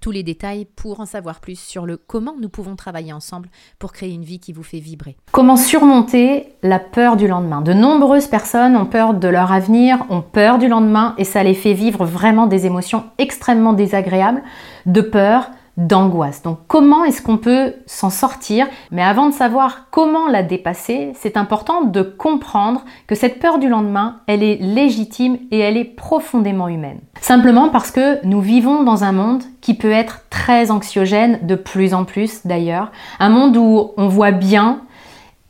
tous les détails pour en savoir plus sur le comment nous pouvons travailler ensemble pour créer une vie qui vous fait vibrer. Comment surmonter la peur du lendemain? De nombreuses personnes ont peur de leur avenir, ont peur du lendemain et ça les fait vivre vraiment des émotions extrêmement désagréables, de peur, d'angoisse. Donc comment est-ce qu'on peut s'en sortir? Mais avant de savoir comment la dépasser, c'est important de comprendre que cette peur du lendemain, elle est légitime et elle est profondément humaine. Simplement parce que nous vivons dans un monde qui peut être très anxiogène, de plus en plus d'ailleurs. Un monde où on voit bien,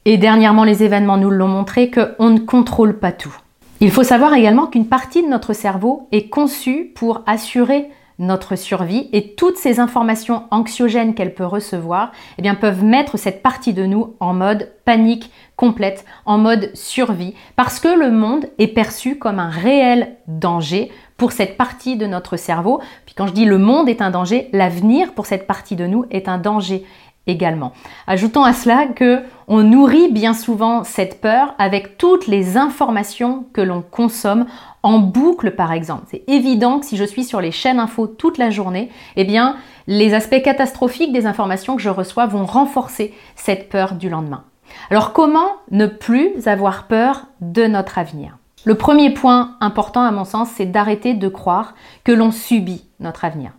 et dernièrement les événements nous l'ont montré, qu'on ne contrôle pas tout. Il faut savoir également qu'une partie de notre cerveau est conçue pour assurer notre survie et toutes ces informations anxiogènes qu'elle peut recevoir eh bien, peuvent mettre cette partie de nous en mode panique complète, en mode survie, parce que le monde est perçu comme un réel danger pour cette partie de notre cerveau. Puis quand je dis le monde est un danger, l'avenir pour cette partie de nous est un danger également. Ajoutons à cela que on nourrit bien souvent cette peur avec toutes les informations que l'on consomme en boucle par exemple. C'est évident que si je suis sur les chaînes info toute la journée, eh bien les aspects catastrophiques des informations que je reçois vont renforcer cette peur du lendemain. Alors comment ne plus avoir peur de notre avenir? Le premier point important à mon sens, c'est d'arrêter de croire que l'on subit notre avenir.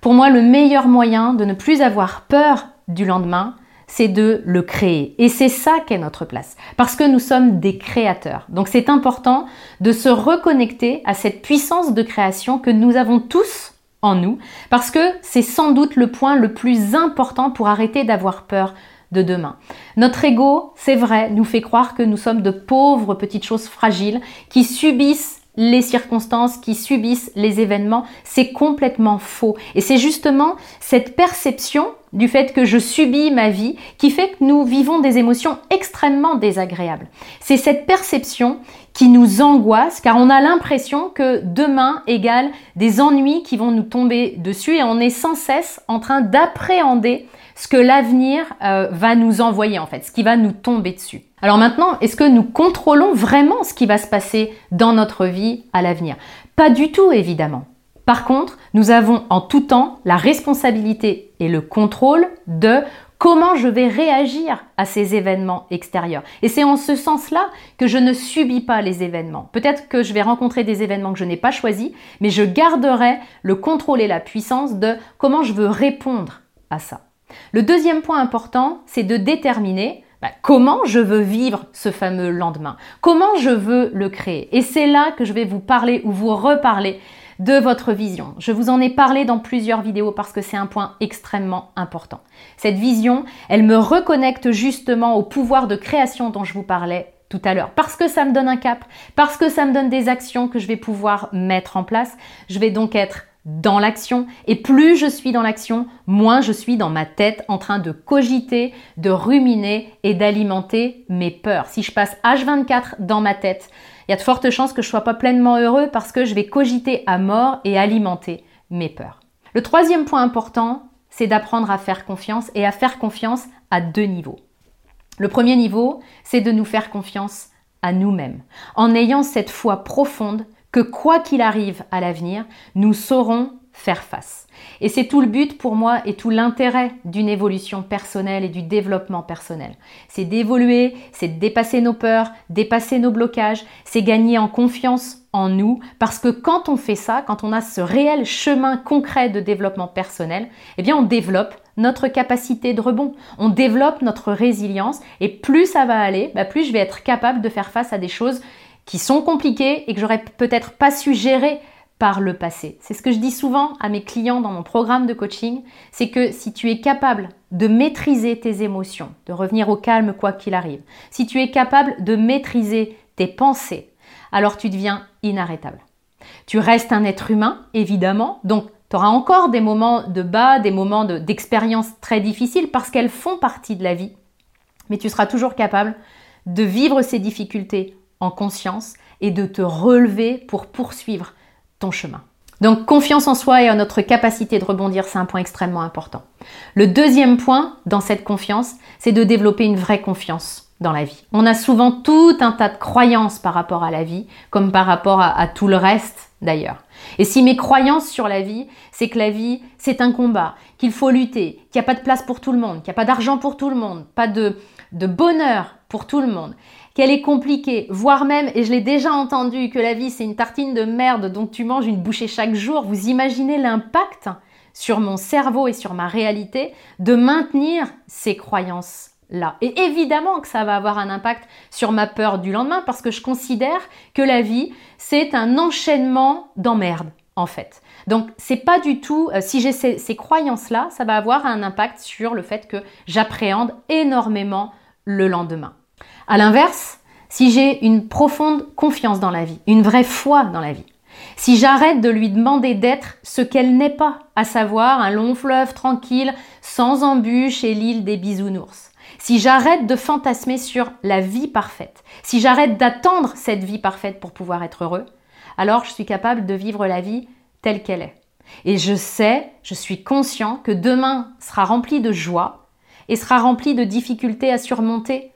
Pour moi, le meilleur moyen de ne plus avoir peur du lendemain, c'est de le créer. Et c'est ça qu'est notre place. Parce que nous sommes des créateurs. Donc c'est important de se reconnecter à cette puissance de création que nous avons tous en nous. Parce que c'est sans doute le point le plus important pour arrêter d'avoir peur de demain. Notre ego, c'est vrai, nous fait croire que nous sommes de pauvres petites choses fragiles qui subissent les circonstances, qui subissent les événements, c'est complètement faux. Et c'est justement cette perception du fait que je subis ma vie qui fait que nous vivons des émotions extrêmement désagréables. C'est cette perception qui nous angoisse car on a l'impression que demain égale des ennuis qui vont nous tomber dessus et on est sans cesse en train d'appréhender ce que l'avenir euh, va nous envoyer en fait, ce qui va nous tomber dessus. Alors maintenant, est-ce que nous contrôlons vraiment ce qui va se passer dans notre vie à l'avenir? Pas du tout évidemment. Par contre, nous avons en tout temps la responsabilité et le contrôle de comment je vais réagir à ces événements extérieurs? Et c'est en ce sens-là que je ne subis pas les événements. Peut-être que je vais rencontrer des événements que je n'ai pas choisis, mais je garderai le contrôle et la puissance de comment je veux répondre à ça. Le deuxième point important, c'est de déterminer bah, comment je veux vivre ce fameux lendemain, comment je veux le créer? Et c'est là que je vais vous parler ou vous reparler de votre vision. Je vous en ai parlé dans plusieurs vidéos parce que c'est un point extrêmement important. Cette vision, elle me reconnecte justement au pouvoir de création dont je vous parlais tout à l'heure. Parce que ça me donne un cap, parce que ça me donne des actions que je vais pouvoir mettre en place. Je vais donc être dans l'action. Et plus je suis dans l'action, moins je suis dans ma tête en train de cogiter, de ruminer et d'alimenter mes peurs. Si je passe H24 dans ma tête, il y a de fortes chances que je ne sois pas pleinement heureux parce que je vais cogiter à mort et alimenter mes peurs. Le troisième point important, c'est d'apprendre à faire confiance et à faire confiance à deux niveaux. Le premier niveau, c'est de nous faire confiance à nous-mêmes, en ayant cette foi profonde que quoi qu'il arrive à l'avenir, nous saurons faire face. Et c'est tout le but pour moi et tout l'intérêt d'une évolution personnelle et du développement personnel. C'est d'évoluer, c'est de dépasser nos peurs, dépasser nos blocages, c'est gagner en confiance en nous, parce que quand on fait ça, quand on a ce réel chemin concret de développement personnel, eh bien on développe notre capacité de rebond, on développe notre résilience, et plus ça va aller, bah, plus je vais être capable de faire face à des choses qui sont compliquées et que j'aurais peut-être pas su gérer par le passé. C'est ce que je dis souvent à mes clients dans mon programme de coaching, c'est que si tu es capable de maîtriser tes émotions, de revenir au calme quoi qu'il arrive, si tu es capable de maîtriser tes pensées, alors tu deviens inarrêtable. Tu restes un être humain, évidemment, donc tu auras encore des moments de bas, des moments d'expérience très difficiles parce qu'elles font partie de la vie, mais tu seras toujours capable de vivre ces difficultés en conscience et de te relever pour poursuivre chemin. Donc confiance en soi et en notre capacité de rebondir, c'est un point extrêmement important. Le deuxième point dans cette confiance, c'est de développer une vraie confiance dans la vie. On a souvent tout un tas de croyances par rapport à la vie, comme par rapport à, à tout le reste d'ailleurs. Et si mes croyances sur la vie, c'est que la vie, c'est un combat, qu'il faut lutter, qu'il n'y a pas de place pour tout le monde, qu'il n'y a pas d'argent pour tout le monde, pas de, de bonheur pour tout le monde, qu'elle est compliquée, voire même, et je l'ai déjà entendu, que la vie c'est une tartine de merde dont tu manges une bouchée chaque jour, vous imaginez l'impact sur mon cerveau et sur ma réalité de maintenir ces croyances Là. Et évidemment que ça va avoir un impact sur ma peur du lendemain parce que je considère que la vie, c'est un enchaînement d'emmerdes, en fait. Donc, c'est pas du tout, euh, si j'ai ces, ces croyances-là, ça va avoir un impact sur le fait que j'appréhende énormément le lendemain. À l'inverse, si j'ai une profonde confiance dans la vie, une vraie foi dans la vie, si j'arrête de lui demander d'être ce qu'elle n'est pas, à savoir un long fleuve tranquille, sans embûches et l'île des bisounours, si j'arrête de fantasmer sur la vie parfaite, si j'arrête d'attendre cette vie parfaite pour pouvoir être heureux, alors je suis capable de vivre la vie telle qu'elle est. Et je sais, je suis conscient que demain sera rempli de joie et sera rempli de difficultés à surmonter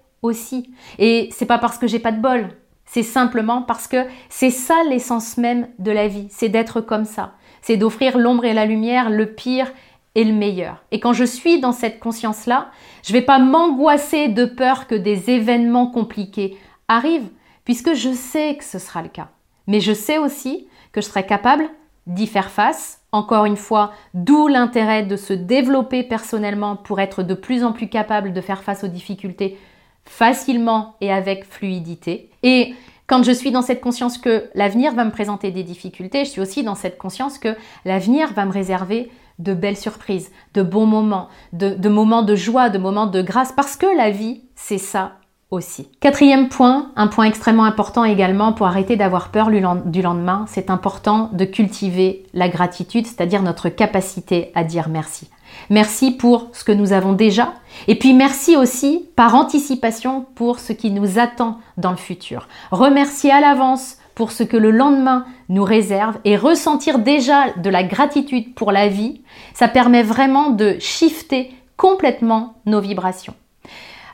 Et c'est pas parce que j'ai pas de bol, c'est simplement parce que c'est ça l'essence même de la vie, c'est d'être comme ça. C'est d'offrir l'ombre et la lumière, le pire et le meilleur. Et quand je suis dans cette conscience-là, je vais pas m'angoisser de peur que des événements compliqués arrivent, puisque je sais que ce sera le cas. Mais je sais aussi que je serai capable d'y faire face. Encore une fois, d'où l'intérêt de se développer personnellement pour être de plus en plus capable de faire face aux difficultés facilement et avec fluidité. Et quand je suis dans cette conscience que l'avenir va me présenter des difficultés, je suis aussi dans cette conscience que l'avenir va me réserver de belles surprises, de bons moments, de, moments de joie, de moments de grâce, parce que la vie, c'est ça aussi. Quatrième point, un point extrêmement important également pour arrêter d'avoir peur du lendemain, c'est important de cultiver la gratitude, c'est-à-dire notre capacité à dire merci. Merci pour ce que nous avons déjà. Et puis merci aussi par anticipation pour ce qui nous attend dans le futur. Remercier à l'avance pour ce que le lendemain nous réserve et ressentir déjà de la gratitude pour la vie, ça permet vraiment de shifter complètement nos vibrations.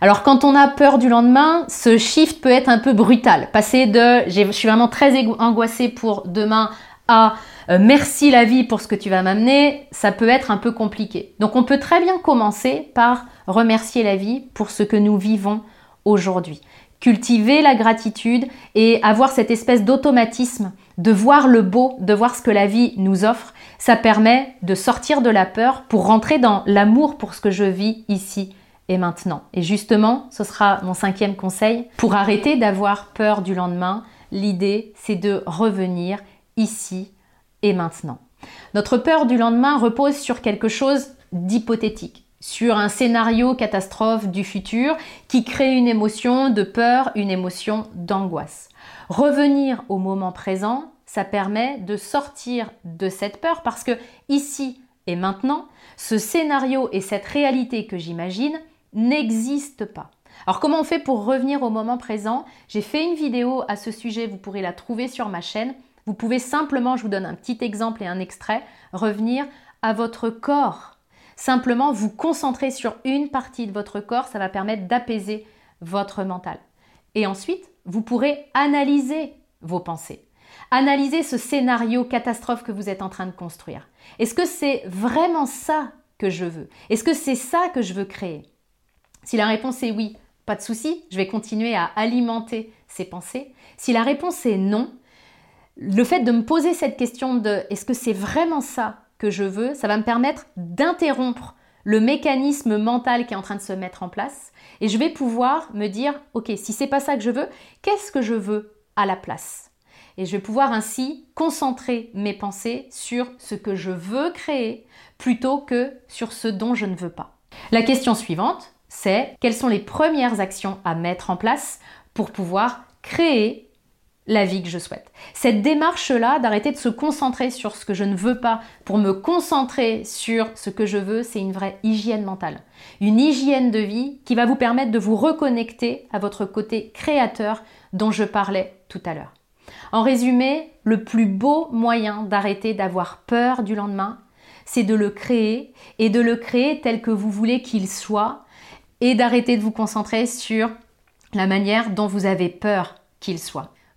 Alors quand on a peur du lendemain, ce shift peut être un peu brutal. Passer de je suis vraiment très angoissée pour demain à euh, merci la vie pour ce que tu vas m'amener, ça peut être un peu compliqué. Donc on peut très bien commencer par remercier la vie pour ce que nous vivons aujourd'hui. Cultiver la gratitude et avoir cette espèce d'automatisme de voir le beau, de voir ce que la vie nous offre, ça permet de sortir de la peur pour rentrer dans l'amour pour ce que je vis ici et maintenant. Et justement, ce sera mon cinquième conseil. Pour arrêter d'avoir peur du lendemain, l'idée, c'est de revenir ici et maintenant. Notre peur du lendemain repose sur quelque chose d'hypothétique, sur un scénario catastrophe du futur qui crée une émotion de peur, une émotion d'angoisse. Revenir au moment présent, ça permet de sortir de cette peur parce que ici et maintenant, ce scénario et cette réalité que j'imagine n'existent pas. Alors comment on fait pour revenir au moment présent? J'ai fait une vidéo à ce sujet, vous pourrez la trouver sur ma chaîne. Vous pouvez simplement, je vous donne un petit exemple et un extrait, revenir à votre corps. Simplement vous concentrer sur une partie de votre corps, ça va permettre d'apaiser votre mental. Et ensuite, vous pourrez analyser vos pensées. Analyser ce scénario catastrophe que vous êtes en train de construire. Est-ce que c'est vraiment ça que je veux? Est-ce que c'est ça que je veux créer? Si la réponse est oui, pas de souci, je vais continuer à alimenter ces pensées. Si la réponse est non, le fait de me poser cette question de est-ce que c'est vraiment ça que je veux, ça va me permettre d'interrompre le mécanisme mental qui est en train de se mettre en place et je vais pouvoir me dire OK, si c'est pas ça que je veux, qu'est-ce que je veux à la place? Et je vais pouvoir ainsi concentrer mes pensées sur ce que je veux créer plutôt que sur ce dont je ne veux pas. La question suivante, c'est quelles sont les premières actions à mettre en place pour pouvoir créer la vie que je souhaite. Cette démarche-là, d'arrêter de se concentrer sur ce que je ne veux pas pour me concentrer sur ce que je veux, c'est une vraie hygiène mentale. Une hygiène de vie qui va vous permettre de vous reconnecter à votre côté créateur dont je parlais tout à l'heure. En résumé, le plus beau moyen d'arrêter d'avoir peur du lendemain, c'est de le créer et de le créer tel que vous voulez qu'il soit et d'arrêter de vous concentrer sur la manière dont vous avez peur qu'il soit.